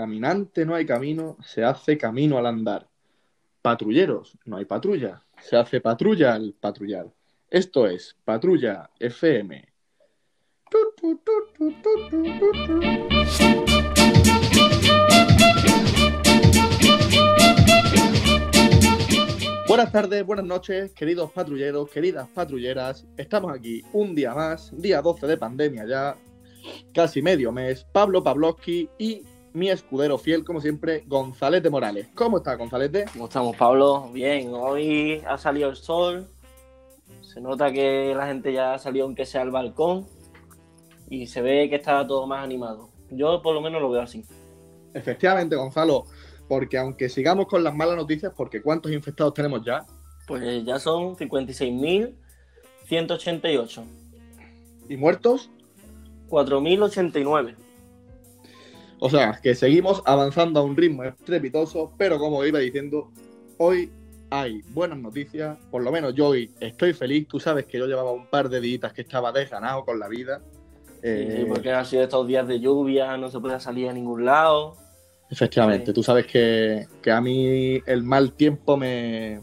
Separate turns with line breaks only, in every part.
Caminante no hay camino, se hace camino al andar. Patrulleros, no hay patrulla, se hace patrulla al patrullar. Esto es Patrulla FM. Buenas tardes, buenas noches, queridos patrulleros, queridas patrulleras. Estamos aquí un día más, día 12 de pandemia ya, casi medio mes. Pablo Pavlovsky y mi escudero fiel, como siempre, González de Morales. ¿Cómo está, González de?
¿Cómo estamos, Pablo? Bien, hoy ha salido el sol. Se nota que la gente ya ha salido, aunque sea al balcón. Y se ve que está todo más animado. Yo, por lo menos, lo veo así.
Efectivamente, Gonzalo, porque aunque sigamos con las malas noticias, porque ¿cuántos infectados tenemos ya?
Pues ya son 56.188.
¿Y muertos?
4.089.
O sea, que seguimos avanzando a un ritmo estrepitoso, pero como iba diciendo, hoy hay buenas noticias, por lo menos yo hoy estoy feliz, tú sabes que yo llevaba un par de días que estaba desganado con la vida.
Sí, eh, porque han sido estos días de lluvia, no se puede salir a ningún lado.
Efectivamente, tú sabes que, que, a mí el mal tiempo me,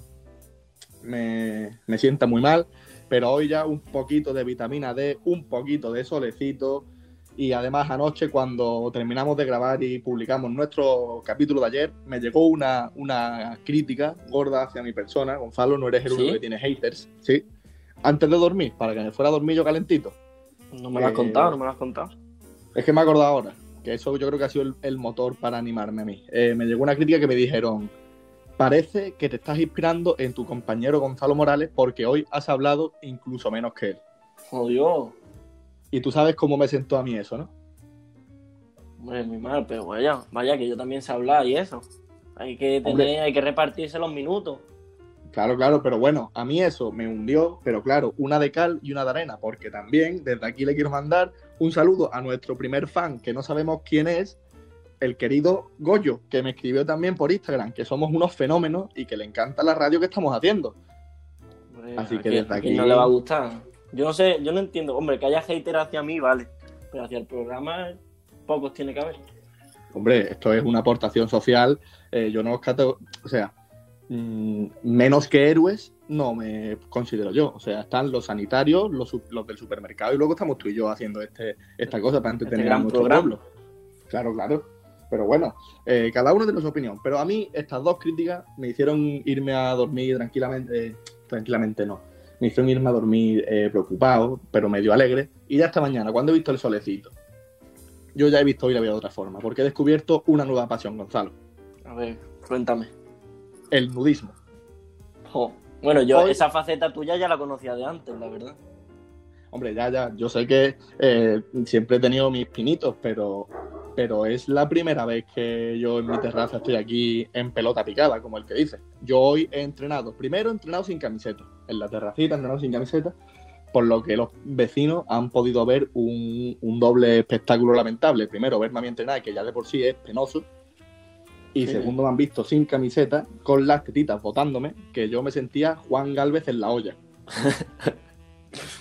me, me sienta muy mal, pero hoy ya un poquito de vitamina D, un poquito de solecito, y además anoche cuando terminamos de grabar y publicamos nuestro capítulo de ayer, me llegó una, una crítica gorda hacia mi persona. Gonzalo, no eres el único que tiene haters, ¿sí? Antes de dormir, para que me fuera a dormir yo calentito.
No me lo has contado, no me lo has contado.
Es que me he acordado ahora, que eso yo creo que ha sido el, motor para animarme a mí. Eh, me llegó una crítica que me dijeron, parece que te estás inspirando en tu compañero Gonzalo Morales porque hoy has hablado incluso menos que él.
Jodió.
Y tú sabes cómo me sentó a mí eso, ¿no?
Hombre, muy mal, pero vaya, vaya que yo también sé hablar y eso. Hay que tener, hay que repartirse los minutos.
Claro, claro, pero bueno, a mí eso me hundió, pero claro, una de cal y una de arena, porque también desde aquí le quiero mandar un saludo a nuestro primer fan, que no sabemos quién es, el querido Goyo, que me escribió también por Instagram, que somos unos fenómenos y que le encanta la radio que estamos haciendo.
Así que desde aquí. no le va a gustar. Yo no sé, yo no entiendo. Hombre, que haya hater hacia mí, vale. Pero hacia el programa, pocos tiene que haber.
Hombre, esto es una aportación social. Eh, yo no os cato... O sea, mmm, menos que héroes no me considero yo. O sea, están los sanitarios, los, los, del supermercado y luego estamos tú y yo haciendo este, esta cosa para entretener este a nuestro pueblo. Claro, claro. Pero bueno, eh, cada uno tiene su opinión. Pero a mí estas dos críticas me hicieron irme a dormir tranquilamente. Eh, tranquilamente no me hizo irme a dormir eh, preocupado, pero medio alegre. Y ya esta mañana, cuando he visto el solecito, yo ya he visto hoy la vida de otra forma, porque he descubierto una nueva pasión, Gonzalo.
A ver, cuéntame.
El nudismo.
Bueno, yo esa faceta tuya ya la conocía de antes, la verdad.
Hombre, ya, ya, yo sé que eh, siempre he tenido mis pinitos, pero, pero es la primera vez que yo en mi terraza estoy aquí en pelota picada, como el que dice. Yo hoy he entrenado, primero he entrenado sin camiseta, en la terracita, he entrenado sin camiseta, por lo que los vecinos han podido ver un, doble espectáculo lamentable. Primero, verme a mí entrenar, que ya de por sí es penoso, y segundo, me han visto sin camiseta, con las tetitas botándome, que yo me sentía Juan Galvez en la olla.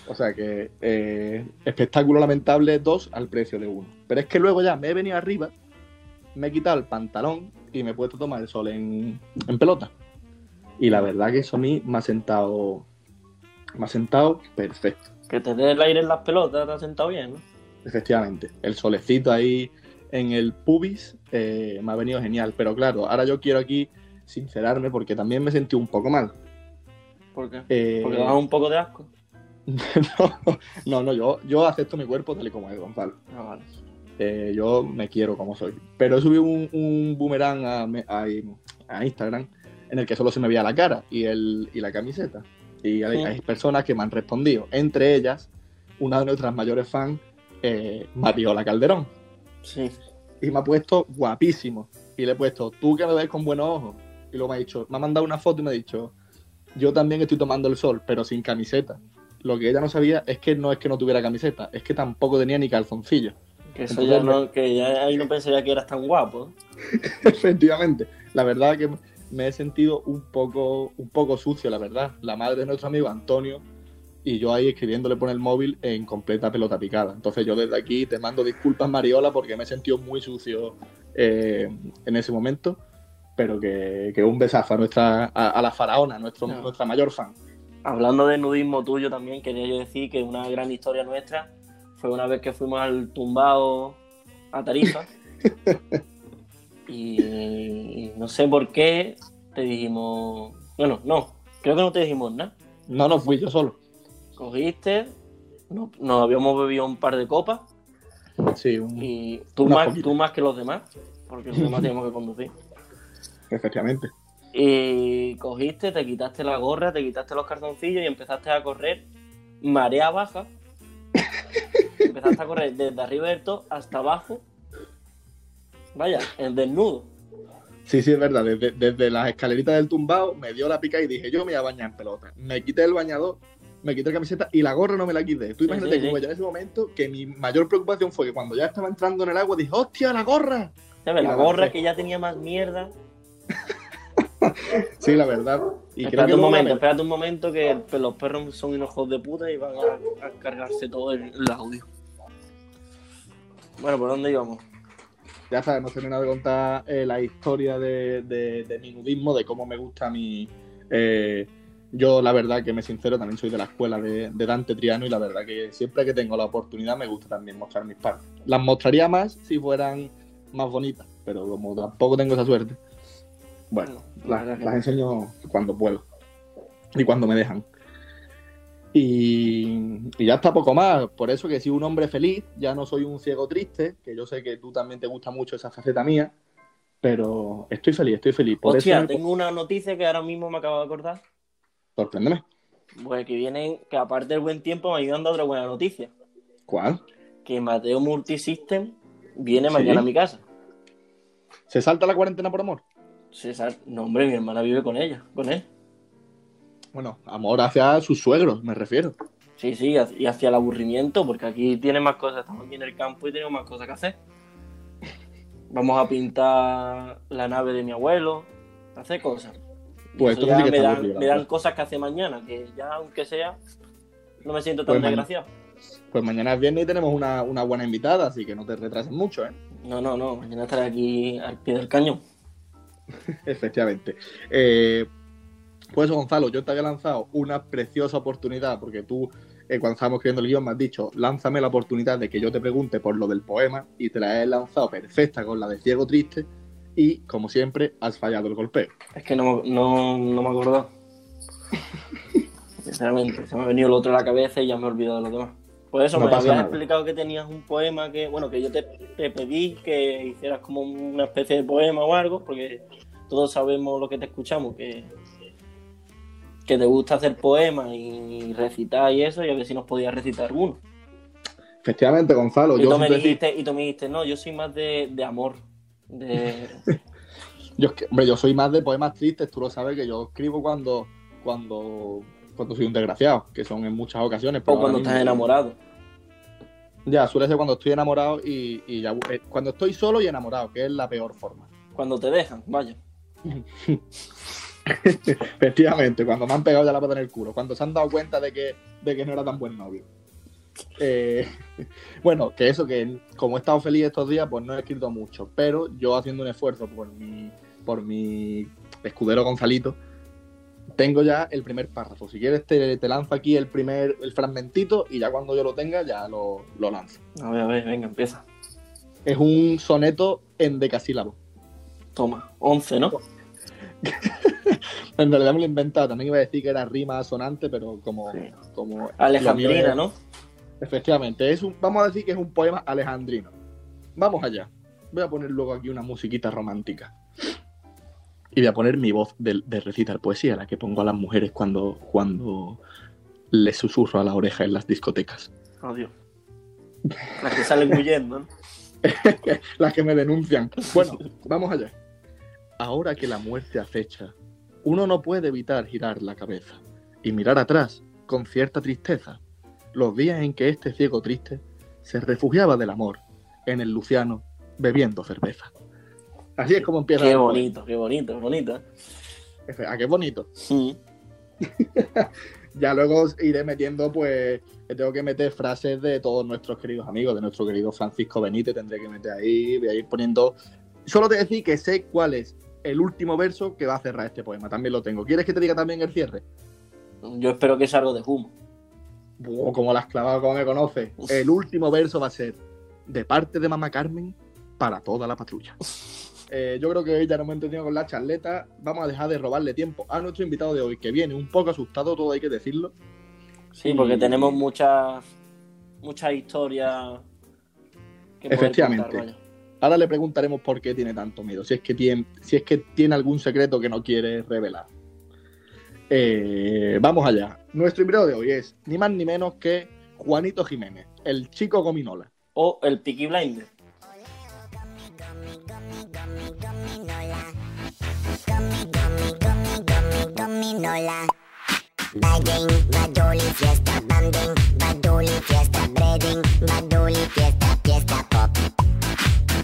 O sea que eh, espectáculo lamentable dos al precio de uno. Pero es que luego ya me he venido arriba, me he quitado el pantalón y me he puesto a tomar el sol en, pelota. Y la verdad que eso a mí me ha sentado. Me ha sentado perfecto.
Que te dé el aire en las pelotas, te ha sentado bien, ¿no?
Efectivamente. El solecito ahí en el pubis eh, me ha venido genial. Pero claro, ahora yo quiero aquí sincerarme porque también me sentí un poco mal.
¿Por qué? Eh, porque da un poco de asco.
no, no, yo, yo acepto mi cuerpo tal y como es, Gonzalo.
Ah,
eh, yo me quiero como soy. Pero subí un, un boomerang a, a, Instagram en el que solo se me veía la cara y, el, y la camiseta. Y hay, personas que me han respondido, entre ellas una de nuestras mayores fans, eh, Mariola Calderón.
Sí.
Y me ha puesto guapísimo. Y le he puesto, tú que me ves con buenos ojos. Y luego me ha dicho, me ha mandado una foto y me ha dicho, yo también estoy tomando el sol, pero sin camiseta lo que ella no sabía es que no es que no tuviera camiseta, es que tampoco tenía ni calzoncillo.
Que eso ya no, que ya ahí no pensaría que eras tan guapo.
Efectivamente. La verdad que me he sentido un poco, un poco sucio, la verdad. La madre de nuestro amigo Antonio y yo ahí escribiéndole por el móvil en completa pelota picada. Entonces yo desde aquí te mando disculpas, Mariola, porque me he sentido muy sucio eh, en ese momento, pero que, que un besazo a, nuestra, a, la faraona, nuestro, nuestra mayor fan.
Hablando de nudismo tuyo también, quería yo decir que una gran historia nuestra fue una vez que fuimos al tumbao a Tarifa. y no sé por qué te dijimos. Bueno, no, creo que no te dijimos nada.
No, no fui yo solo.
Cogiste, nos habíamos bebido un par de copas.
Sí,
y tú más, tú más que los demás, porque los demás teníamos que conducir.
Efectivamente.
Y cogiste, te quitaste la gorra, te quitaste los cartoncillos y empezaste a correr marea baja. empezaste a correr desde arriba del todo hasta abajo. Vaya, el desnudo.
Sí, sí, es verdad. Desde, las escaleritas del tumbao me dio la pica y dije, yo me voy a bañar en pelota. Me quité el bañador, me quité la camiseta y la gorra no me la quité. Tú imagínate como yo en ese momento que mi mayor preocupación fue que cuando ya estaba entrando en el agua dije, ¡hostia, la gorra!
La gorra que ya tenía más mierda.
Sí, la verdad.
Y espérate un momento, espérate un momento que los perros son enojos de puta y van a, cargarse todo el, audio. Bueno, ¿por dónde íbamos?
Ya sabes, no terminado de contar eh, la historia de, mi nudismo, de cómo me gusta mi... Eh, yo, la verdad, que me sincero, también soy de la escuela de, Dante Triano y la verdad que siempre que tengo la oportunidad me gusta también mostrar mis partes. Las mostraría más si fueran más bonitas, pero como tampoco tengo esa suerte, bueno, las, enseño cuando puedo y cuando me dejan. Y, ya está poco más. Por eso que si un hombre feliz, ya no soy un ciego triste, que yo sé que tú también te gusta mucho esa faceta mía, pero estoy feliz, estoy feliz.
Por Hostia, tengo una noticia que ahora mismo me acabo de acordar.
Sorpréndeme.
Pues que vienen, que aparte del buen tiempo me ayudan a otra buena noticia.
¿Cuál?
Que Mateo Multisystem viene mañana a mi casa.
¿Se salta la cuarentena por amor?
César, no, hombre, mi hermana vive con ella, con él.
Bueno, amor hacia sus suegros, me refiero.
Sí, sí, y hacia el aburrimiento, porque aquí tiene más cosas, estamos aquí en el campo y tenemos más cosas que hacer. Vamos a pintar la nave de mi abuelo, hacer cosas. Pues esto me, dan, cosas que hace mañana, que ya aunque sea, no me siento tan pues desgraciado.
pues mañana es viernes y tenemos una, una buena invitada, así que no te retrases mucho, ¿eh?
No, no, no, mañana estaré aquí al pie del cañón.
Efectivamente. Eh, pues Gonzalo, yo te había lanzado una preciosa oportunidad, porque tú, eh, cuando estábamos escribiendo el guion, me has dicho, lánzame la oportunidad de que yo te pregunte por lo del poema, y te la he lanzado perfecta con la de Ciego Triste, y como siempre, has fallado el golpeo.
Es que no, no, no me acuerdo. Sinceramente, se me ha venido el otro a la cabeza y ya me he olvidado de lo demás. Por eso me habías explicado que tenías un poema que, bueno, que yo te, pedí que hicieras como una especie de poema o algo, porque todos sabemos lo que te escuchamos, que, que te gusta hacer poemas y recitar y eso, y a ver si nos podías recitar uno.
Efectivamente, Gonzalo.
Y, tú, me dijiste, y tú me dijiste, no, yo soy más de, amor. De...
yo, hombre, yo soy más de poemas tristes, tú lo sabes que yo escribo cuando, cuando cuando soy un desgraciado, que son en muchas ocasiones.
o cuando estás enamorado.
Ya, suele ser cuando estoy enamorado y, ya, eh, cuando estoy solo y enamorado, que es la peor forma.
Cuando te dejan, vaya.
Efectivamente, cuando me han pegado ya la pata en el culo, cuando se han dado cuenta de que, de que no era tan buen novio. Eh, bueno, que eso, que como he estado feliz estos días, pues no he escrito mucho, pero yo haciendo un esfuerzo por mi, por mi escudero Gonzalito, tengo ya el primer párrafo. Si quieres, te, te, lanzo aquí el primer el fragmentito y ya cuando yo lo tenga, ya lo, lo lanzo.
A ver, a ver, venga, empieza.
Es un soneto en decasílabo.
Toma, 11, ¿no?
en realidad me lo he inventado. También iba a decir que era rima sonante, pero como. como
Alejandrina, ¿no?
Efectivamente, es un, vamos a decir que es un poema alejandrino. Vamos allá. Voy a poner luego aquí una musiquita romántica. Y voy a poner mi voz de, recitar poesía, la que pongo a las mujeres cuando, cuando les susurro a la oreja en las discotecas.
Oh, Dios. Las que salen huyendo, ¿no?
las que me denuncian. Bueno, vamos allá. Ahora que la muerte acecha, uno no puede evitar girar la cabeza y mirar atrás con cierta tristeza los días en que este ciego triste se refugiaba del amor en el Luciano bebiendo cerveza. Así es como empieza.
Qué bonito, qué bonito, qué bonito.
¿A qué bonito? Sí. ya luego iré metiendo, pues, tengo que meter frases de todos nuestros queridos amigos, de nuestro querido Francisco Benítez, tendré que meter ahí, voy a ir poniendo solo te decir que sé cuál es el último verso que va a cerrar este poema. También lo tengo. ¿Quieres que te diga también el cierre?
Yo espero que sea algo de humo.
Como la has clavado, como me conoces. El último verso va a ser de parte de mamá Carmen para toda la patrulla. Eh, yo creo que hoy ya no hemos entendido con la charleta. Vamos a dejar de robarle tiempo a nuestro invitado de hoy, que viene un poco asustado, todo hay que decirlo.
Sí, porque tenemos muchas muchas historias
Efectivamente.
contar.
Ahora le preguntaremos por qué tiene tanto miedo, si es que tiene, si es que tiene algún secreto que no quiere revelar. Eh, vamos allá. Nuestro invitado de hoy es ni más ni menos que Juanito Jiménez, el chico gominola.
O el Peaky Blinder.
Bagging, badoli, fiesta, banding, badoli, fiesta, breading, badoli, fiesta, fiesta, pop.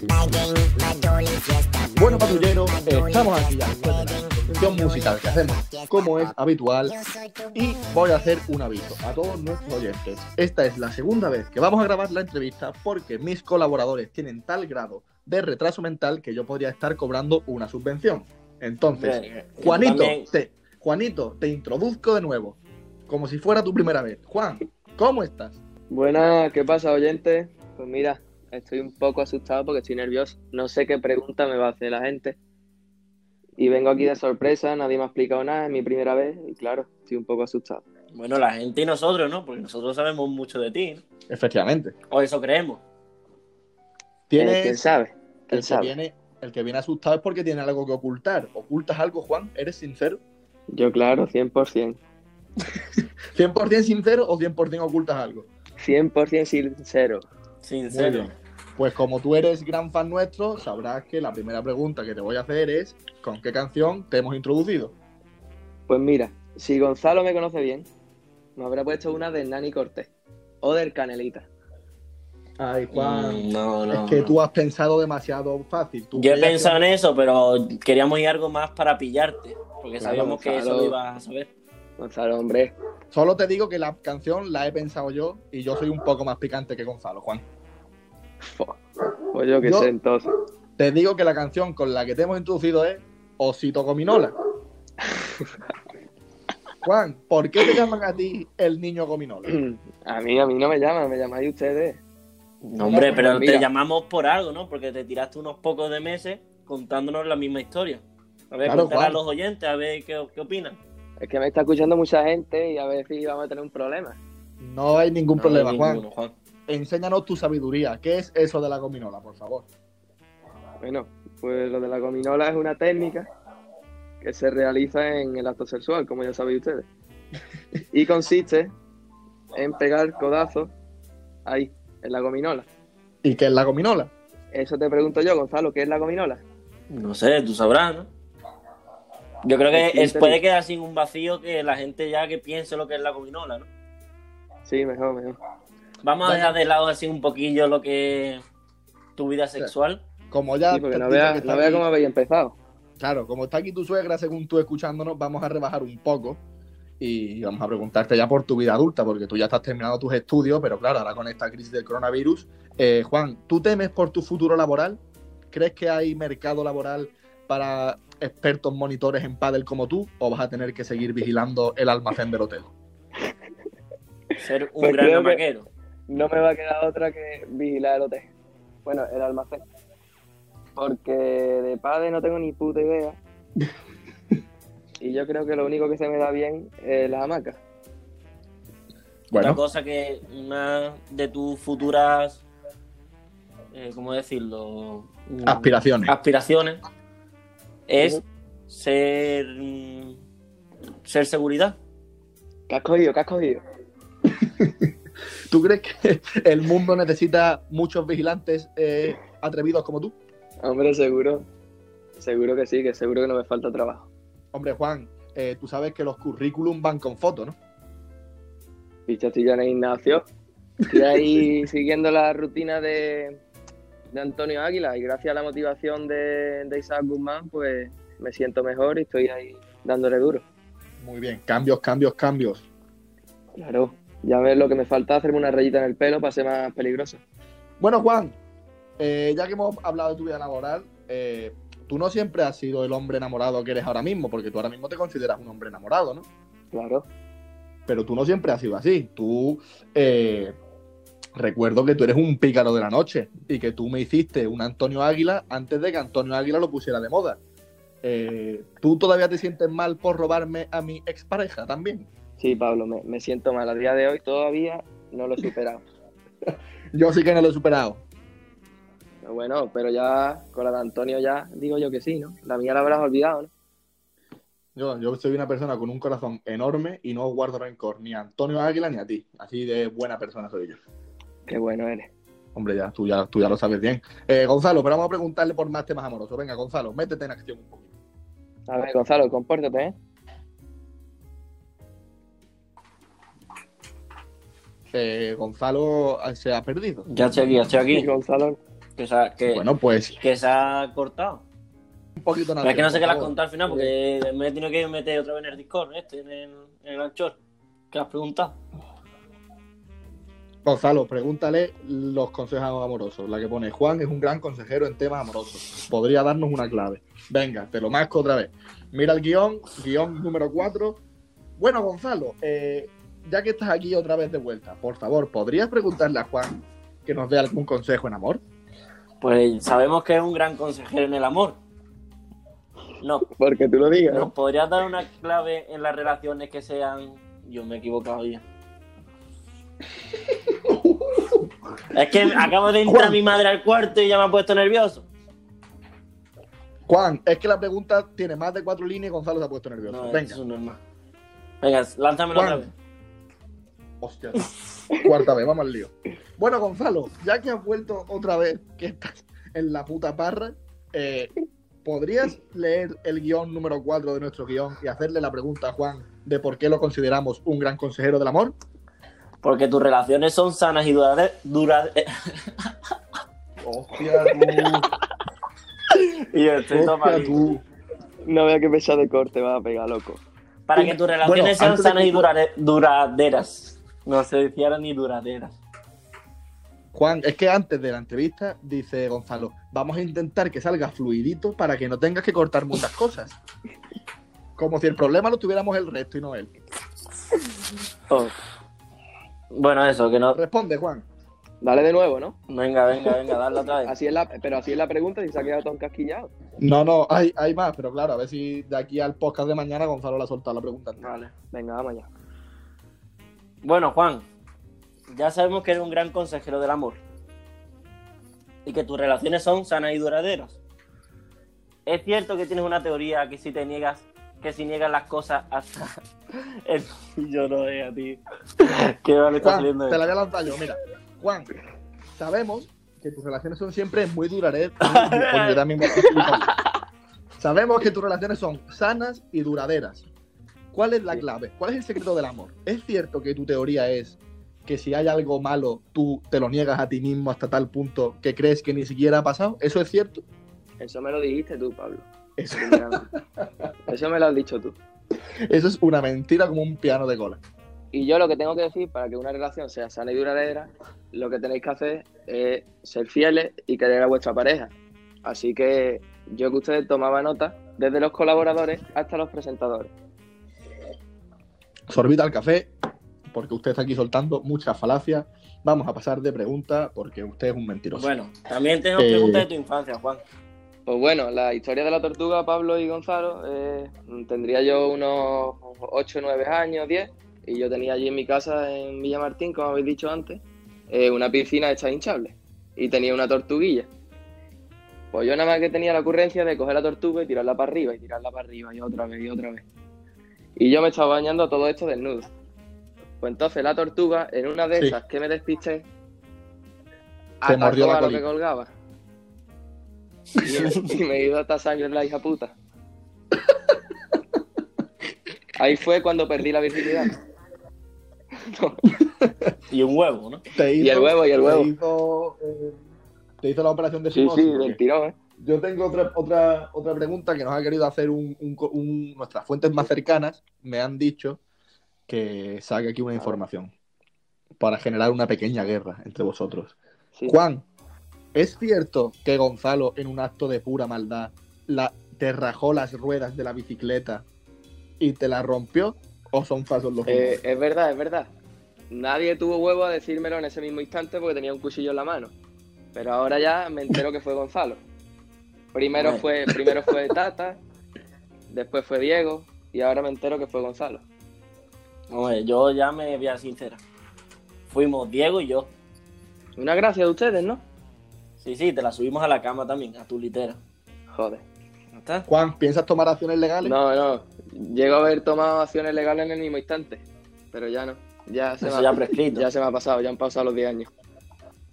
Bagging, badoli, fiesta,
Bueno, patrulleros, estamos aquí ya después de la introducción musical que hacemos, como es habitual, y voy a hacer un aviso a todos nuestros oyentes. Esta es la segunda vez que vamos a grabar la entrevista porque mis colaboradores tienen tal grado de retraso mental que yo podría estar cobrando una subvención. Entonces, Juanito, te, Juanito, te introduzco de nuevo, como si fuera tu primera vez. Juan, ¿cómo estás?
Buenas, ¿qué pasa, oyente? Pues mira, estoy un poco asustado porque estoy nervioso. No sé qué pregunta me va a hacer la gente. Y vengo aquí de sorpresa, nadie me ha explicado nada, es mi primera vez y claro, estoy un poco asustado.
Bueno, la gente y nosotros, ¿no? Porque nosotros sabemos mucho de ti. ¿no?
Efectivamente.
O eso creemos.
Tienes,
Eh, ¿Quién sabe?
el,
¿Quién
que
sabe?
viene, el que viene asustado es porque tiene algo que ocultar. ¿Ocultas algo, Juan? ¿Eres sincero?
Yo, claro, 100%.
¿100% sincero o 100% ocultas algo?
100% sincero.
Sincero.
Pues como tú eres gran fan nuestro, sabrás que la primera pregunta que te voy a hacer es ¿con qué canción te hemos introducido?
Pues mira, si Gonzalo me conoce bien, me habrá puesto una de Nani Cortés o del Canelita.
Ay,
Mm, no, no.
es que
no.
tú has pensado demasiado fácil. Tú
Yo he
que-
pensado en eso, pero queríamos ir algo más para pillarte. Porque
Claro,
sabíamos que eso lo ibas a saber.
Gonzalo, hombre,
Solo te digo que la canción la he pensado yo y yo soy un poco más picante que Gonzalo, Juan.
pues yo qué sé entonces.
Te digo que la canción con la que te hemos introducido es Osito Gominola. Juan, ¿por qué te llaman a ti el niño Gominola?
A mí, a mí no me llaman, me llamáis ustedes.
No, hombre, pero
Mira.
te llamamos por algo, ¿no? Porque te tiraste unos pocos de meses contándonos la misma historia. A ver,
Claro,
contar a los oyentes, a ver qué, qué opinan.
Es que me está escuchando mucha gente y a ver si vamos a tener un problema.
No hay ningún
No
problema,
hay
Juan.
Juan.
Enséñanos tu sabiduría. ¿Qué es eso de la gominola, por favor?
Bueno, pues lo de la gominola es una técnica que se realiza en el acto sexual, como ya sabéis ustedes. Y consiste en pegar codazos ahí, en la gominola.
¿Y qué es la gominola?
Eso te pregunto yo, Gonzalo, ¿qué es la gominola?
No sé, tú sabrás, ¿no? Yo creo que
Es que
es,
inter-
puede quedar sin un vacío que la gente ya que piense lo que es la gominola, ¿no?
Sí, mejor, mejor.
Vamos a dejar de lado así un poquillo lo que es tu vida sexual.
Como ya
Sí, porque no vea, no vea cómo habéis empezado.
Claro, como está aquí tu suegra, según tú escuchándonos, vamos a rebajar un poco y vamos a preguntarte ya por tu vida adulta, porque tú ya estás terminando tus estudios, pero claro, ahora con esta crisis del coronavirus. Eh, Juan, ¿tú temes por tu futuro laboral? ¿Crees que hay mercado laboral para expertos monitores en pádel como tú o vas a tener que seguir vigilando el almacén del hotel?
Ser un
Pues
gran amaquero.
No me va a quedar otra que vigilar el hotel. Bueno, el almacén. Porque de padre no tengo ni puta idea. Y yo creo que lo único que se me da bien es las hamacas.
Otra
Bueno,
cosa que una de tus futuras, eh, ¿cómo decirlo? Mm,
aspiraciones.
aspiraciones es ser ser seguridad.
¿Qué has cogido? ¿Qué has cogido?
¿Tú crees que el mundo necesita muchos vigilantes eh, atrevidos como tú?
Hombre, seguro. Seguro que sí, que seguro que no me falta trabajo.
Hombre, Juan, eh, tú sabes que los currículum van con fotos, ¿no?
Picha, estoy ya en el gimnasio. Estoy ahí siguiendo la rutina de, de Antonio Águila y gracias a la motivación de, de Isaac Guzmán, pues me siento mejor y estoy ahí dándole duro.
Muy bien, cambios, cambios, cambios.
Claro, ya ves lo que me falta hacerme una rayita en el pelo para ser más peligroso.
Bueno, Juan, eh, ya que hemos hablado de tu vida laboral, eh, tú no siempre has sido el hombre enamorado que eres ahora mismo, porque tú ahora mismo te consideras un hombre enamorado, ¿no?
Claro.
Pero tú no siempre has sido así. Tú, eh, recuerdo que tú eres un pícaro de la noche y que tú me hiciste un Antonio Águila antes de que Antonio Águila lo pusiera de moda. Eh, ¿Tú todavía te sientes mal por robarme a mi expareja también?
Sí, Pablo, me, me siento mal. A día de hoy todavía no lo he superado.
Yo sí que no lo he superado.
Bueno, pero ya con la de Antonio ya digo yo que sí, ¿no? La mía la habrás olvidado, ¿no?
Yo, yo soy una persona con un corazón enorme y no guardo rencor ni a Antonio Águila ni a ti. Así de buena persona soy yo.
Qué bueno eres.
Hombre, ya, tú ya, tú ya lo sabes bien. Eh, Gonzalo, pero vamos a preguntarle por más temas amorosos. Venga, Gonzalo, métete en acción un poquito.
A ver, Gonzalo, compórtate, ¿eh?
Eh, Gonzalo se ha perdido.
Ya estoy aquí, ya estoy aquí.
Gonzalo,
Que se ha, que,
Bueno, pues
que se ha cortado.
un poquito nada.
Pero es que no sé qué
favor.
contado al final, porque me he tenido que meter otra vez en el Discord, este, en el, en el Anchor. ¿Qué has preguntado?
Gonzalo, pregúntale los consejos amorosos. La que pone Juan es un gran consejero en temas amorosos. Podría darnos una clave. Venga, te lo masco otra vez. Mira el guion, guion número 4. Bueno, Gonzalo, eh, ya que estás aquí otra vez de vuelta, por favor, ¿podrías preguntarle a Juan que nos dé algún consejo en amor?
Pues sabemos que es un gran consejero en el amor. No,
porque tú lo digas,
¿Nos
¿no?
podrías dar una clave en las relaciones que sean... Yo me he equivocado ya. Es que acabo de entrar
Juan.
mi madre al cuarto y ya me ha puesto nervioso.
Juan, es que la pregunta tiene más de cuatro líneas y Gonzalo se ha puesto nervioso.
No,
Venga,
eso es normal. Venga, lánzamelo
Juan.
otra vez.
Hostia. Cuarta vez, vamos al lío. Bueno, Gonzalo, ya que has vuelto otra vez, que estás en la puta parra, eh, ¿podrías leer el guion número 4 de nuestro guion y hacerle la pregunta a Juan de por qué lo consideramos un gran consejero del amor?
Porque tus relaciones son sanas y duraderas.
Hostia, tú.
y yo estoy
Hostia, tú.
No vea qué pesado de corte va a pegar, loco.
Para que tus relaciones
Bueno,
sean sanas
que-
y duraderas. No se decía ni duraderas.
Juan, es que antes de la entrevista dice Gonzalo, vamos a intentar que salga fluidito para que no tengas que cortar muchas cosas. Como si el problema lo tuviéramos el resto y no él.
Oh. Bueno, eso, que no.
Responde, Juan.
Dale de nuevo, ¿no?
Venga, venga, venga, dale otra vez.
Así es la, pero así es la pregunta y se ha quedado todo encasquillado.
No, no, hay, hay más, pero claro, a ver si de aquí al podcast de mañana Gonzalo le ha soltado la pregunta.
Vale.
Venga, vamos allá.
Bueno, Juan, ya sabemos que eres un gran consejero del amor. Y que tus relaciones son sanas y duraderas. Es cierto que tienes una teoría que si te niegas, que si niegas las cosas hasta el yo no es a ti. Que vale está saliendo
te la voy a lanzar yo. Mira, Juan, sabemos que tus relaciones son siempre muy duraderas. Sabemos que tus relaciones son sanas y duraderas. ¿Cuál es la clave? ¿Cuál es el secreto del amor? ¿Es cierto que tu teoría es que si hay algo malo, tú te lo niegas a ti mismo hasta tal punto que crees que ni siquiera ha pasado? ¿Eso es cierto?
Eso me lo dijiste tú, Pablo.
Eso.
Eso me lo has dicho tú.
eso es una mentira como un piano de cola.
Y yo lo que tengo que decir, para que una relación sea sana y duradera, lo que tenéis que hacer es ser fieles y querer a vuestra pareja. Así que yo que ustedes tomaban nota, desde los colaboradores hasta los presentadores.
Sorbita al café, porque usted está aquí soltando muchas falacias. Vamos a pasar de pregunta porque usted es un mentiroso.
Bueno, también
Eh,
preguntas de tu infancia, Juan.
Pues bueno, la historia de la tortuga, Pablo y Gonzalo, eh, tendría yo unos 8 o 9 años, 10, y yo tenía allí en mi casa en Villamartín, como habéis dicho antes, eh, una piscina hecha hinchable, y tenía una tortuguilla. Pues yo nada más que tenía la ocurrencia de coger la tortuga y tirarla para arriba, y tirarla para arriba, y otra vez, y otra vez. Y yo me estaba bañando todo esto desnudo. Pues entonces la tortuga, en una de
Sí.
esas que me despisté,
Te mordió la
a lo que colgaba. Y, y me dio hasta sangre la hija puta. Ahí fue cuando perdí la virginidad. No,
Y un huevo, ¿no?
Te
Y el huevo, y el
te
huevo.
hizo, eh, te hizo la operación de
sí,
Simosi,
sí,
porque
del tirón, ¿eh?
Yo tengo otra, otra, otra pregunta que nos ha querido hacer un, un co- un- nuestras fuentes más cercanas. Me han dicho que saque aquí una información para generar una pequeña guerra entre vosotros.
Sí.
Juan, ¿Es cierto que Gonzalo, en un acto de pura maldad, la, te rajó las ruedas de la bicicleta y te la rompió? ¿O son falsos los
Eh, es verdad, es verdad. Nadie tuvo huevo a decírmelo en ese mismo instante porque tenía un cuchillo en la mano. Pero ahora ya me entero que fue Gonzalo. Primero fue, primero fue Tata, después fue Diego y ahora me entero que fue Gonzalo.
Hombre, yo ya me voy a ser sincera. Fuimos Diego y yo.
Una gracia de ustedes, ¿no?
Sí, sí, te la subimos a la cama también, a tu litera.
Joder.
¿No está?
Juan, ¿piensas tomar acciones legales?
No, no. Llego a haber tomado acciones legales en el mismo instante. Pero ya no. Ya se,
Eso
me,
ya
ha,
prescrito.
ya se me ha pasado, ya han pasado los 10 años.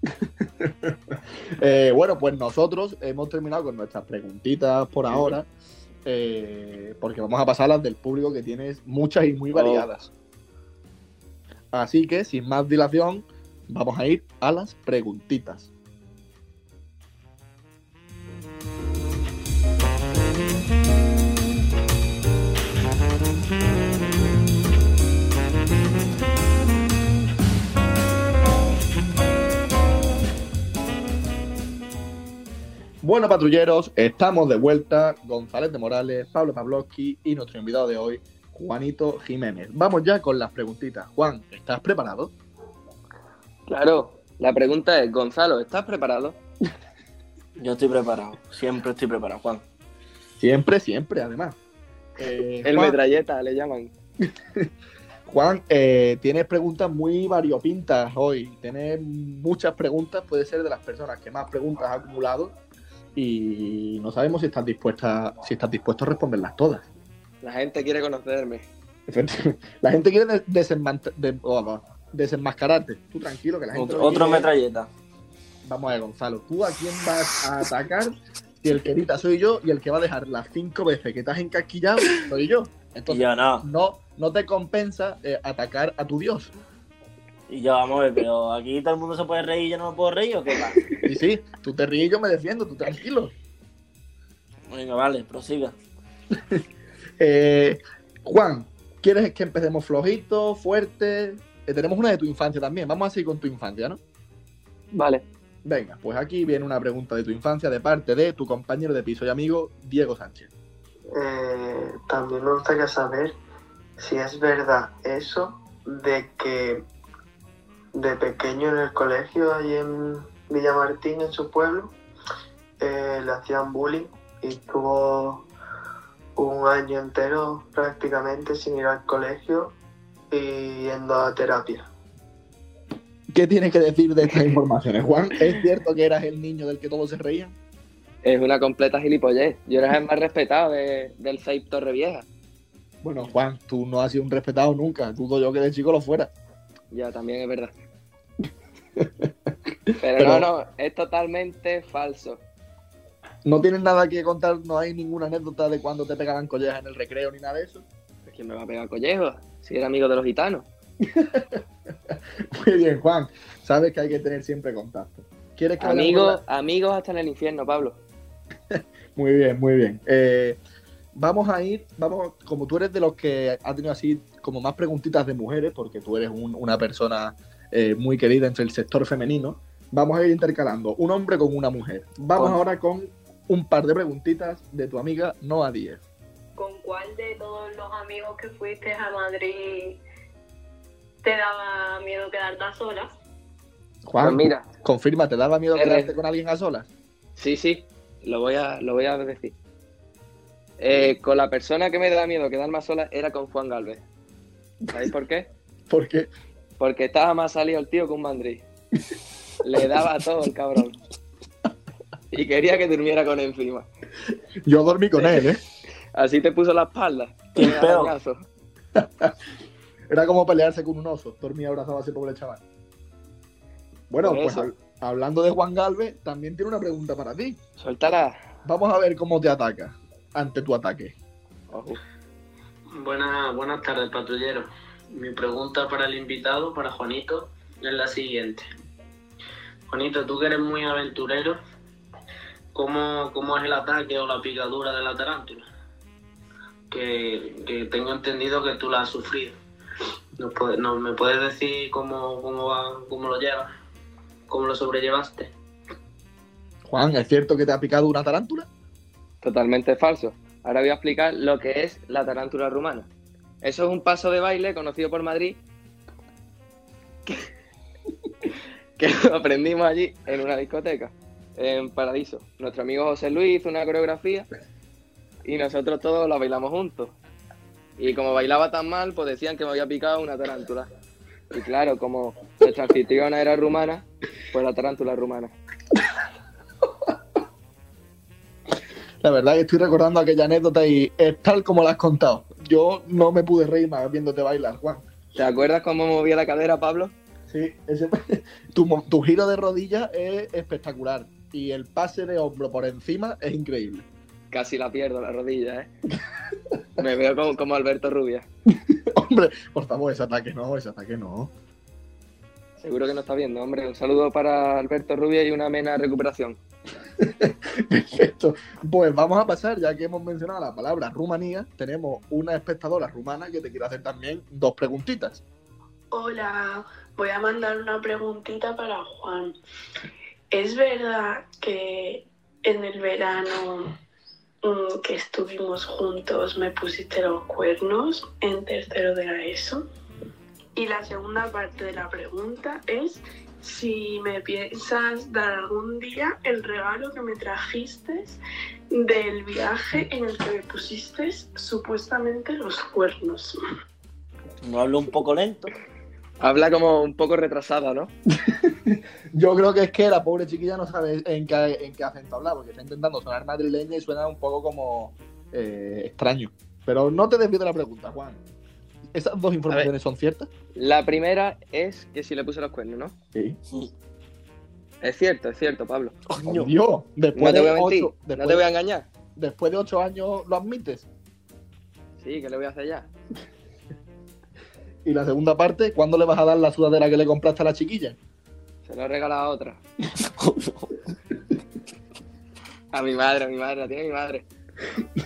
Eh, bueno, pues nosotros hemos terminado con nuestras preguntitas por ahora, eh, porque vamos a pasar a las del público que tienes muchas y muy variadas. Así que, sin más dilación, vamos a ir a las preguntitas. Bueno, patrulleros, estamos de vuelta. González de Morales, Pablo Pavlovsky y nuestro invitado de hoy, Juanito Jiménez. Vamos ya con las preguntitas. Juan, ¿estás preparado?
Claro. La pregunta es, Gonzalo, ¿estás preparado?
Yo estoy preparado. Siempre estoy preparado, Juan.
Siempre, siempre, además. Eh,
El
Juan,
metralleta le llaman.
Juan, eh, tienes preguntas muy variopintas hoy. Tienes muchas preguntas, puede ser de las personas que más preguntas ha acumulado y no sabemos si estás dispuesta, si estás dispuesto a responderlas todas.
La gente quiere conocerme.
La gente quiere de- oh, desenmascararte. Tú tranquilo que la gente.
Otro, otro metralleta.
Vamos a ver, Gonzalo. ¿Tú a quién vas a atacar? Si el que grita soy yo y el que va a dejar las cinco veces que te has encasquillado soy yo. Entonces,
yo no.
no, no te compensa eh, atacar a tu Dios.
Y yo, vamos a ver, pero aquí todo el mundo se puede reír y yo no me puedo reír o qué pasa.
Y sí, tú te ríes y yo me defiendo, tú tranquilo.
Venga, vale, prosiga.
Eh, Juan, ¿quieres que empecemos flojito, fuerte? Eh, tenemos una de tu infancia también. Vamos a seguir con tu infancia, ¿no?
Vale.
Venga, pues aquí viene una pregunta de tu infancia de parte de tu compañero de piso y amigo, Diego Sánchez.
Eh, también me gustaría saber si es verdad eso de que de pequeño en el colegio, allí en Villamartín, en su pueblo, eh, le hacían bullying y estuvo un año entero prácticamente sin ir al colegio y yendo a terapia.
¿Qué tienes que decir de estas informaciones, Juan? ¿Es cierto que eras el niño del que todos se reían?
Es una completa gilipollez. Yo era el más respetado de- del Saip Torre Vieja.
Bueno, Juan, tú no has sido un respetado nunca. Dudo yo que de chico lo fuera.
Ya, también es verdad. Pero,
Pero-
no, no, es totalmente falso.
No tienes nada que contar, no hay ninguna anécdota de cuando te pegaban collejas en el recreo ni nada de eso.
¿Quién me va a pegar collejo? Si era amigo de los gitanos.
Muy bien, Juan. Sabes que hay que tener siempre contacto. ¿Quieres que
Amigos, amigos hasta en el infierno, Pablo.
Muy bien, muy bien. Eh, vamos a ir, vamos, como tú eres de los que ha tenido así como más preguntitas de mujeres, porque tú eres un- una persona eh, muy querida entre el sector femenino, vamos a ir intercalando un hombre con una mujer. Vamos
Con-
ahora con un par de preguntitas de tu amiga Noa Díez.
¿Con cuál de todos los amigos que fuiste a Madrid te daba miedo quedarte a solas?
Juan,
Pues mira,
confirma, ¿te daba miedo quedarte con alguien a solas?
sí, sí, lo voy a, lo voy a decir. Eh, con la persona que me da miedo quedarme a sola era con Juan Galvez. ¿Sabéis por qué?
Porque
Porque estaba más salido el tío que un mandrí. Le daba todo el cabrón. Y quería que durmiera con él encima.
yo dormí con él, ¿eh?
Así te puso la espalda. Arañazo.
Era como pelearse con un oso. Dormía abrazado a ese pobre chaval. Bueno, pues hab- hablando de Juan Galvez, también tiene una pregunta para ti.
Suéltala.
Vamos a ver cómo te ataca ante tu ataque.
Buenas, buenas tardes, patrullero. Mi pregunta para el invitado, para Juanito, es la siguiente. Juanito, tú que eres muy aventurero, ¿cómo, cómo es el ataque o la picadura de la tarántula? Que, que tengo entendido que tú la has sufrido. ¿Nos puede- nos- ¿Me puedes decir cómo, cómo, va, cómo lo llevas? ¿Cómo lo sobrellevaste?
Juan, ¿es cierto que te ha picado una tarántula?
Totalmente falso. Ahora voy a explicar lo que es la tarántula rumana. Eso es un paso de baile conocido por Madrid que, lo aprendimos allí en una discoteca, en Paradiso. Nuestro amigo José Luis hizo una coreografía y nosotros todos la bailamos juntos. Y como bailaba tan mal, pues decían que me había picado una tarántula. Y claro, como nuestra anfitriona era rumana, pues la tarántula rumana.
La verdad que estoy recordando aquella anécdota y es tal como la has contado. Yo no me pude reír más viéndote bailar, Juan.
¿Te acuerdas cómo movía la cadera, Pablo?
Sí, ese- tu, tu giro de rodilla es espectacular y el pase de hombro por encima es increíble.
Casi la pierdo la rodilla, ¿eh? Me veo como, como Alberto Rubia.
Hombre, por favor, ese ataque no, ese ataque no.
Seguro que no está viendo, hombre. Un saludo para Alberto Rubia y una amena recuperación.
Perfecto. Pues vamos a pasar, ya que hemos mencionado la palabra Rumanía, tenemos una espectadora rumana que te quiere hacer también dos preguntitas.
Hola, voy a mandar una preguntita para Juan. ¿Es verdad que en el verano mm, que estuvimos juntos me pusiste los cuernos en tercero de la ESO? Y la segunda parte de la pregunta es si me piensas dar algún día el regalo que me trajiste del viaje en el que me pusiste supuestamente los cuernos.
No hablo un poco lento.
Habla como un poco retrasada, ¿no?
Yo creo que es que la pobre chiquilla no sabe en qué, en qué acento hablar, porque está intentando sonar madrileña y suena un poco como eh, extraño. Pero no te desvíes de la pregunta, Juan. ¿Esas dos informaciones son ciertas?
La primera es que si le puse los cuernos, ¿no?
Sí.
Es cierto, es cierto, Pablo.
Coño.
Dios, después,
No te voy a
de
mentir,
ocho,
no te voy a engañar.
después de ocho años lo admites.
Sí, ¿qué le voy a hacer ya?
Y la segunda parte, ¿cuándo le vas a dar la sudadera que le compraste a la chiquilla?
Se lo he regalado a otra. A mi madre, a mi madre, la tiene mi madre.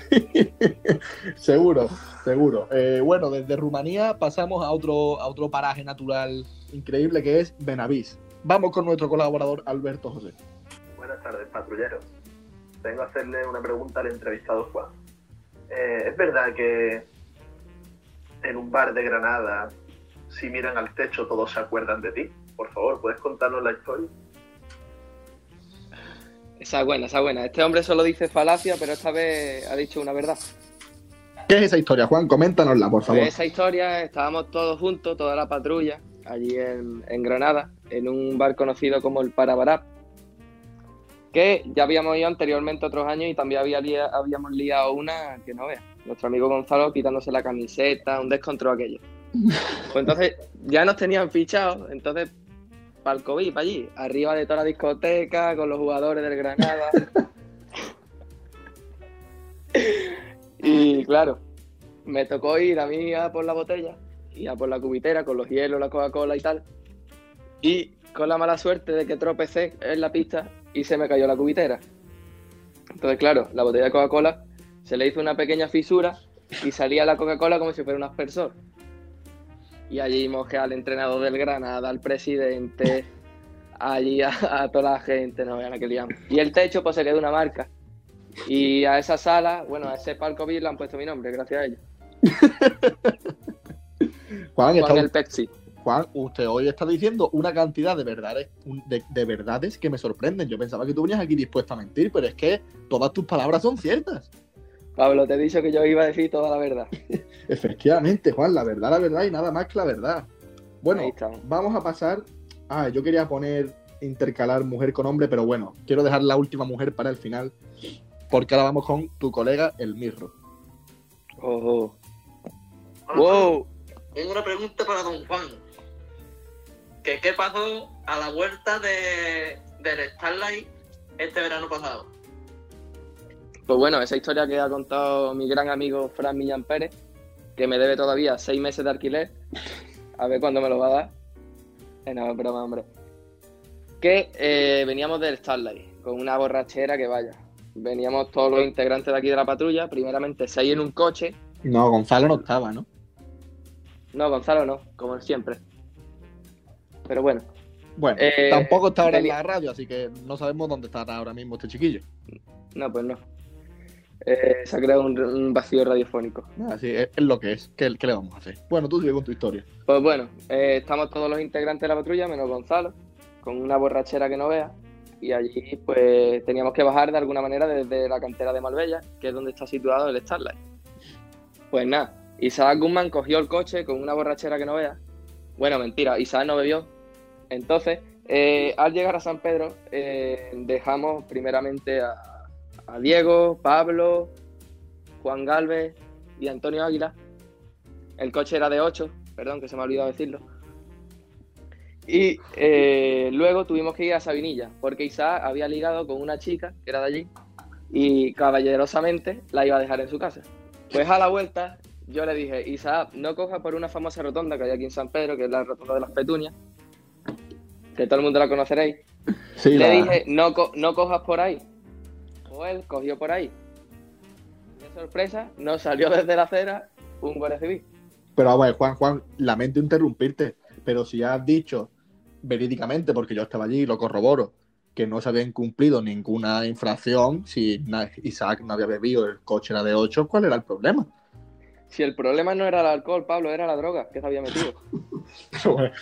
seguro, seguro. Eh, bueno, desde Rumanía pasamos a otro, a otro paraje natural increíble que es Benavís. Vamos con nuestro colaborador Alberto José.
Buenas tardes, patrulleros. Vengo a hacerle una pregunta al entrevistado Juan. Eh, ¿Es verdad que en un bar de Granada, si miran al techo, todos se acuerdan de ti? Por favor, ¿puedes contarnos la historia?
Esa es buena, esa es buena. Este hombre solo dice falacia, pero esta vez ha dicho una verdad.
¿Qué es esa historia, Juan? Coméntanosla, por favor.
Pues esa historia, estábamos todos juntos, toda la patrulla, allí en, en Granada, en un bar conocido como el Parabarap, que ya habíamos ido anteriormente otros años y también había lia- habíamos liado una que no veas. Nuestro amigo Gonzalo quitándose la camiseta, un descontrol aquello. Pues entonces ya nos tenían fichados, entonces para el COVID, para allí, arriba de toda la discoteca, con los jugadores del Granada. y claro, me tocó ir a mí a por la botella y a por la cubitera con los hielos, la Coca-Cola y tal. Y con la mala suerte de que tropecé en la pista y se me cayó la cubitera. Entonces, claro, la botella de Coca-Cola se le hizo una pequeña fisura y salía la Coca-Cola como si fuera un aspersor. Y allí mojé al entrenador del Granada, al presidente, allí a, toda la gente, no vean a qué liamos. Y el techo pues se quedó una marca. Y a esa sala, bueno, a ese palco VIP le han puesto mi nombre, gracias a ellos.
Juan,
el Pepsi.
Juan, usted hoy está diciendo una cantidad de verdades, de, de verdades que me sorprenden. Yo pensaba que tú venías aquí dispuesto a mentir, pero es que todas tus palabras son ciertas.
Pablo, te he dicho que yo iba a decir toda la verdad.
Efectivamente, Juan, la verdad, la verdad y nada más que la verdad. Bueno, vamos a pasar. Ah, yo quería poner intercalar mujer con hombre, pero bueno, quiero dejar la última mujer para el final, porque ahora vamos con tu colega, el Mirro.
Oh. Wow.
Tengo una pregunta para don Juan. ¿Qué, qué pasó a la vuelta de, del Starlight este verano pasado?
Pues bueno, esa historia que ha contado mi gran amigo Fran Millán Pérez, que me debe todavía seis meses de alquiler, a ver cuándo me lo va a dar. Eh, no, broma, hombre. Que eh, veníamos del Starlight, con una borrachera que vaya. Veníamos todos los integrantes de aquí de la patrulla, primeramente seis en un coche.
No, Gonzalo no estaba, ¿no?
No, Gonzalo no, como siempre. Pero bueno,
Bueno,
Eh,
tampoco está ahora en la radio, así que no sabemos dónde estará ahora mismo este chiquillo.
No, pues no. Eh, se ha creado un, un vacío radiofónico.
Así es, es lo que es. ¿Qué, qué le vamos a hacer? Bueno, tú sigue con tu historia.
Pues bueno, eh, estamos todos los integrantes de la patrulla, menos Gonzalo, con una borrachera que no vea. Y allí, pues, teníamos que bajar de alguna manera desde la cantera de Marbella, que es donde está situado el Starlight. Pues nada, Isaac Guzmán cogió el coche con una borrachera que no vea. Bueno, mentira, Isaac no bebió. Entonces, eh, al llegar a San Pedro, eh, dejamos primeramente a, Diego, Pablo, Juan Galvez y Antonio Águila. El coche era de 8, perdón, que se me ha olvidado decirlo. Y eh, luego tuvimos que ir a Sabinilla, porque Isaac había ligado con una chica que era de allí y caballerosamente la iba a dejar en su casa. Pues a la vuelta yo le dije, Isaac, no coja por una famosa rotonda que hay aquí en San Pedro, que es la rotonda de las Petunias, que todo el mundo la conoceréis.
Sí,
Le
la-
dije, no, co- no cojas por ahí. O él cogió por ahí. De sorpresa, nos salió desde la acera un guardia civil.
Pero a ver, Juan, Juan, lamento interrumpirte, pero si has dicho verídicamente, porque yo estaba allí y lo corroboro, que no se había incumplido ninguna infracción, si Isaac no había bebido, el coche era de 8, ¿cuál era el problema?
Si el problema no era el alcohol, Pablo, era la droga que se había metido.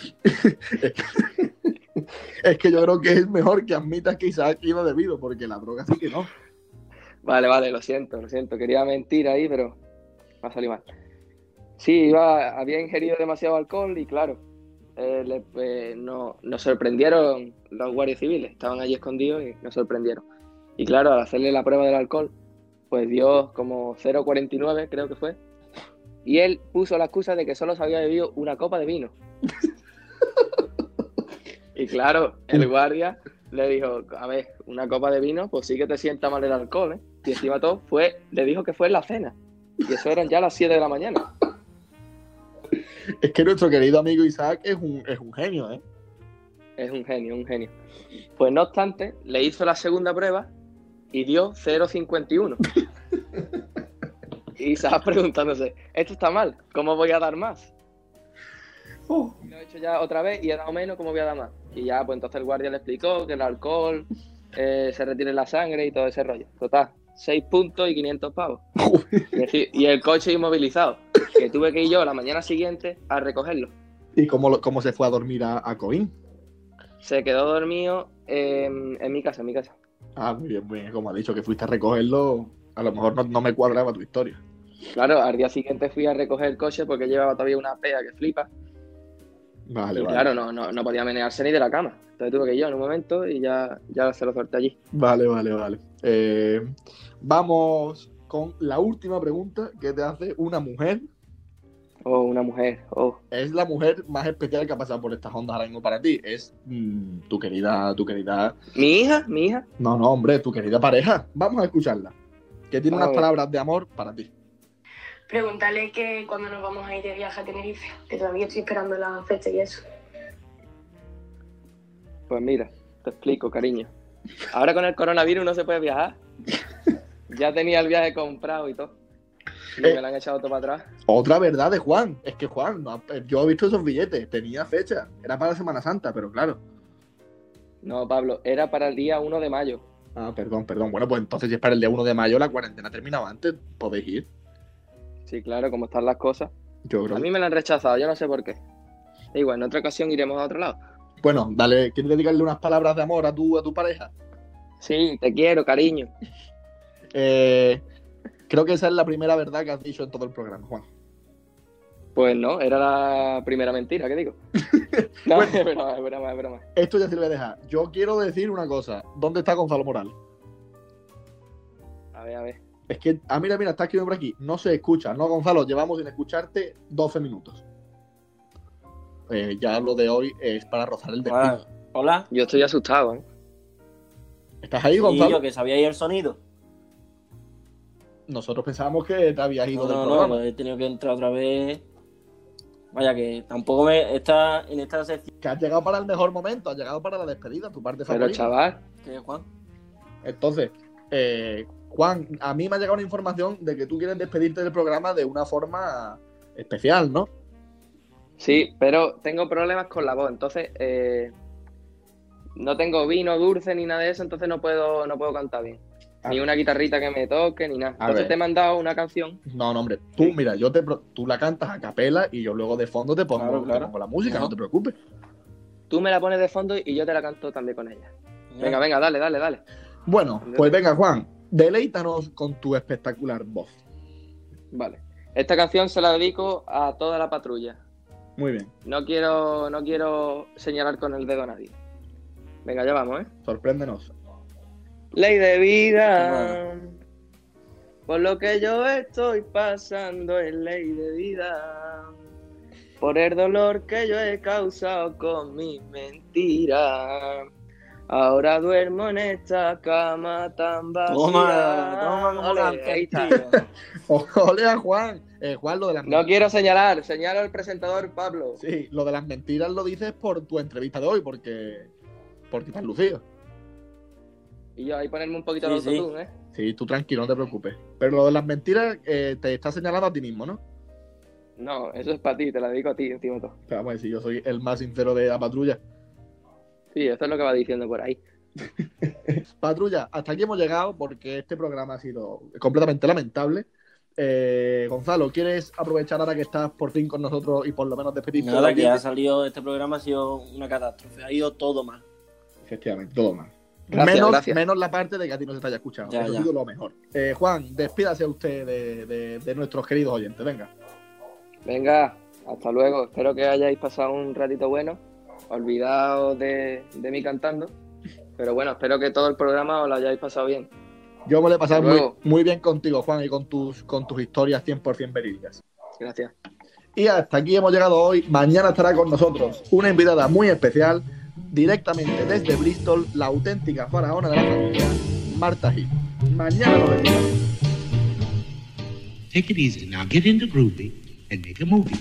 Es que yo creo que es mejor que admitas que Isaac iba bebido, porque la droga sí que no.
Vale, vale, lo siento, lo siento. Quería mentir ahí, pero me ha salido mal. Sí, iba, había ingerido demasiado alcohol y claro, eh, le- eh, no, nos sorprendieron los guardias civiles. Estaban allí escondidos y nos sorprendieron. Y claro, al hacerle la prueba del alcohol, pues dio como 0,49 creo que fue. Y él puso la excusa de que solo se había bebido una copa de vino. y claro, el guardia le dijo, a ver, una copa de vino, pues sí que te sienta mal el alcohol, ¿eh? Y encima todo fue, le dijo que fue en la cena. Y eso eran ya las 7 de la mañana.
Es que nuestro querido amigo Isaac es un, es un genio, ¿eh?
Es un genio, un genio. Pues no obstante, le hizo la segunda prueba y dio 0,51. y Isaac preguntándose, esto está mal, ¿cómo voy a dar más?
Oh,
Lo he hecho ya otra vez y he dado menos, ¿cómo voy a dar más? Y ya, pues entonces el guardia le explicó que el alcohol eh, se retira en la sangre y todo ese rollo. Total, 6 puntos y 500 pavos. Y el coche inmovilizado, que tuve que ir yo la mañana siguiente a recogerlo.
¿Y cómo, cómo se fue a dormir a, a Coín?
Se quedó dormido en, en mi casa, en mi casa.
Ah, muy bien, muy bien. Como ha dicho que fuiste a recogerlo, a lo mejor no, no me cuadraba tu historia.
Claro, al día siguiente fui a recoger el coche porque llevaba todavía una pea que flipa.
Vale,
y
vale.
claro, no, no, no podía menearse ni de la cama. Entonces tuve que ir yo en un momento y ya, ya se lo solté allí.
Vale, vale, vale. Eh, vamos con la última pregunta que te hace una mujer.
Oh, una mujer, oh.
Es la mujer más especial que ha pasado por estas ondas ahora mismo para ti. Es mm, tu querida, tu querida.
¿Mi hija? ¿Mi hija?
No, no, hombre, tu querida pareja. Vamos a escucharla. Que tiene unas palabras de amor para ti.
Pregúntale que cuando nos vamos a ir de viaje a Tenerife, que todavía estoy esperando la fecha y eso.
Pues mira, te explico, cariño. Ahora con el coronavirus no se puede viajar. Ya tenía el viaje comprado y todo. Y
Eh.
me lo han echado todo para atrás.
Otra verdad de Juan. Es que Juan, no- yo he visto esos billetes. Tenía fecha. Era para Semana Santa, pero claro.
No, Pablo, era para el día 1 de mayo.
Ah, perdón, perdón. Bueno, pues entonces si es para el día 1 de mayo, la cuarentena terminaba antes. Podéis ir.
Sí, claro, como están las cosas.
Yo creo.
A mí me lo han rechazado, yo no sé por qué. Da igual, en otra ocasión iremos a otro lado.
Bueno, dale, ¿quieres dedicarle unas palabras de amor a tu, a tu pareja?
Sí, te quiero, cariño.
Eh, creo que esa es la primera verdad que has dicho en todo el programa, Juan.
Pues no, era la primera mentira, ¿qué digo? No, es broma, es broma, es broma.
Esto ya se lo voy a dejar. Yo quiero decir una cosa. ¿Dónde está Gonzalo Morales?
A ver, a ver.
Es que, ah, mira, mira, está escribiendo por aquí. No se escucha. No, Gonzalo, llevamos sin escucharte 12 minutos. Eh, ya lo de hoy es para rozar el
Hola.
despido.
Hola.
Yo estoy asustado, ¿eh?
¿Estás ahí, Gonzalo?
yo que sabía ahí el sonido.
Nosotros pensábamos que te habías ido
No,
del
no, no,
programa.
pues he tenido que entrar otra vez. Vaya que tampoco me está en esta sección
Que has llegado para el mejor momento, has llegado para la despedida, tu parte
Pero
favorita.
chaval,
que Juan.
Entonces, eh, Juan, a mí me ha llegado una información de que tú quieres despedirte del programa de una forma especial, ¿no?
sí, pero tengo problemas con la voz, entonces, eh, no tengo vino dulce ni nada de eso, entonces no puedo, no puedo cantar bien. Ni una guitarrita que me toque, ni nada.
A
Entonces
ver.
te he mandado una canción.
No, no, hombre. Tú, mira, yo te tú la cantas a capela y yo luego de fondo te pongo,
Claro,
te
claro.
pongo la música, no te preocupes.
Tú me la pones de fondo y yo te la canto también con ella. Venga, venga, dale, dale, dale.
Bueno, pues venga, Juan, deleítanos con tu espectacular voz.
Vale. Esta canción se la dedico a toda la patrulla.
Muy bien,
No quiero, no quiero señalar con el dedo a nadie. Venga, ya vamos, ¿eh?
sorpréndenos.
Ley de vida. Por lo que yo estoy pasando es ley de vida. Por el dolor que yo he causado con mis mentiras. Ahora duermo en esta cama tan vacía.
Toma, toma como
Ole,
canta,
ahí está.
tío.
Ole a Juan. Eh, Juan, lo de las
No quiero señalar, señalo al presentador Pablo.
Sí, lo de las mentiras lo dices por tu entrevista de hoy, porque porque has lucido.
Y yo ahí ponerme un poquito
Sí,
de
sí.
autotune, ¿eh?
Sí, tú tranquilo, no te preocupes. Pero lo de las mentiras eh, te estás señalando a ti mismo, ¿no?
No, eso es para ti, te la dedico a ti, Timoto.
Pero vamos a decir, yo soy el más sincero de la patrulla.
Sí, eso es lo que va diciendo por ahí.
Patrulla, hasta aquí hemos llegado porque este programa ha sido completamente lamentable. Eh, Gonzalo, ¿quieres aprovechar ahora que estás por fin con nosotros y por lo menos despedirte?
Nada, que ha salido este programa ha sido una catástrofe. Ha ido todo mal.
Efectivamente, todo mal.
Gracias,
menos,
gracias.
menos la parte de que a ti no se te haya escuchado.
Ya,
Eso lo mejor. Eh, Juan, despídase usted de, de- de nuestros queridos oyentes. Venga.
Venga, hasta luego. Espero que hayáis pasado un ratito bueno. Olvidaos de, de mí cantando. Pero bueno, espero que todo el programa os lo hayáis pasado bien.
Yo me lo he pasado muy, muy bien contigo, Juan, y con tus, con tus historias 100% verídicas.
Gracias.
Y hasta aquí hemos llegado hoy. Mañana estará con nosotros una invitada muy especial, directamente desde Bristol, la auténtica faraona de la familia, Marta Hill. Mañana nos vemos.
Take it easy now, get into groovy and. Make a movie.